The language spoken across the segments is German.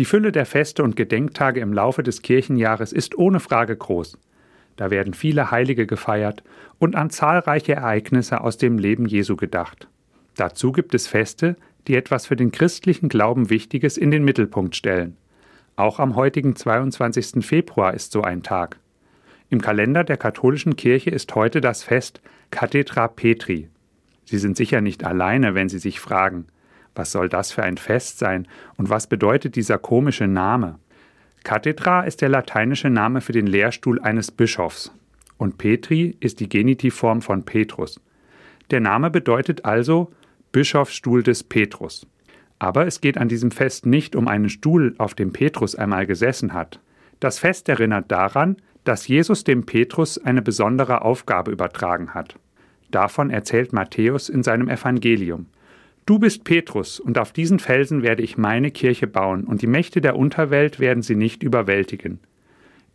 Die Fülle der Feste und Gedenktage im Laufe des Kirchenjahres ist ohne Frage groß. Da werden viele Heilige gefeiert und an zahlreiche Ereignisse aus dem Leben Jesu gedacht. Dazu gibt es Feste, die etwas für den christlichen Glauben Wichtiges in den Mittelpunkt stellen. Auch am heutigen 22. Februar ist so ein Tag. Im Kalender der katholischen Kirche ist heute das Fest Cathedra Petri. Sie sind sicher nicht alleine, wenn Sie sich fragen, was soll das für ein Fest sein und was bedeutet dieser komische Name? Cathedra ist der lateinische Name für den Lehrstuhl eines Bischofs und Petri ist die Genitivform von Petrus. Der Name bedeutet also Bischofsstuhl des Petrus. Aber es geht an diesem Fest nicht um einen Stuhl, auf dem Petrus einmal gesessen hat. Das Fest erinnert daran, dass Jesus dem Petrus eine besondere Aufgabe übertragen hat. Davon erzählt Matthäus in seinem Evangelium. Du bist Petrus, und auf diesen Felsen werde ich meine Kirche bauen, und die Mächte der Unterwelt werden sie nicht überwältigen.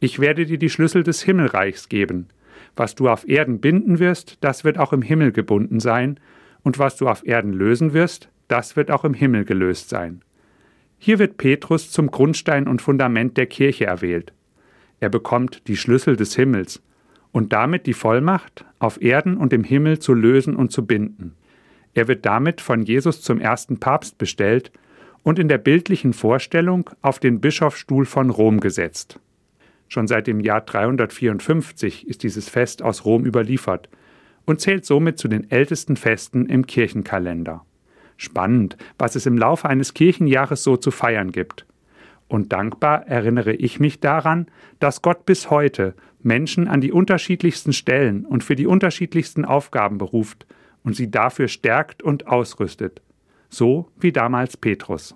Ich werde dir die Schlüssel des Himmelreichs geben. Was du auf Erden binden wirst, das wird auch im Himmel gebunden sein, und was du auf Erden lösen wirst, das wird auch im Himmel gelöst sein. Hier wird Petrus zum Grundstein und Fundament der Kirche erwählt. Er bekommt die Schlüssel des Himmels und damit die Vollmacht, auf Erden und im Himmel zu lösen und zu binden. Er wird damit von Jesus zum ersten Papst bestellt und in der bildlichen Vorstellung auf den Bischofsstuhl von Rom gesetzt. Schon seit dem Jahr 354 ist dieses Fest aus Rom überliefert und zählt somit zu den ältesten Festen im Kirchenkalender. Spannend, was es im Laufe eines Kirchenjahres so zu feiern gibt. Und dankbar erinnere ich mich daran, dass Gott bis heute Menschen an die unterschiedlichsten Stellen und für die unterschiedlichsten Aufgaben beruft und sie dafür stärkt und ausrüstet, so wie damals Petrus.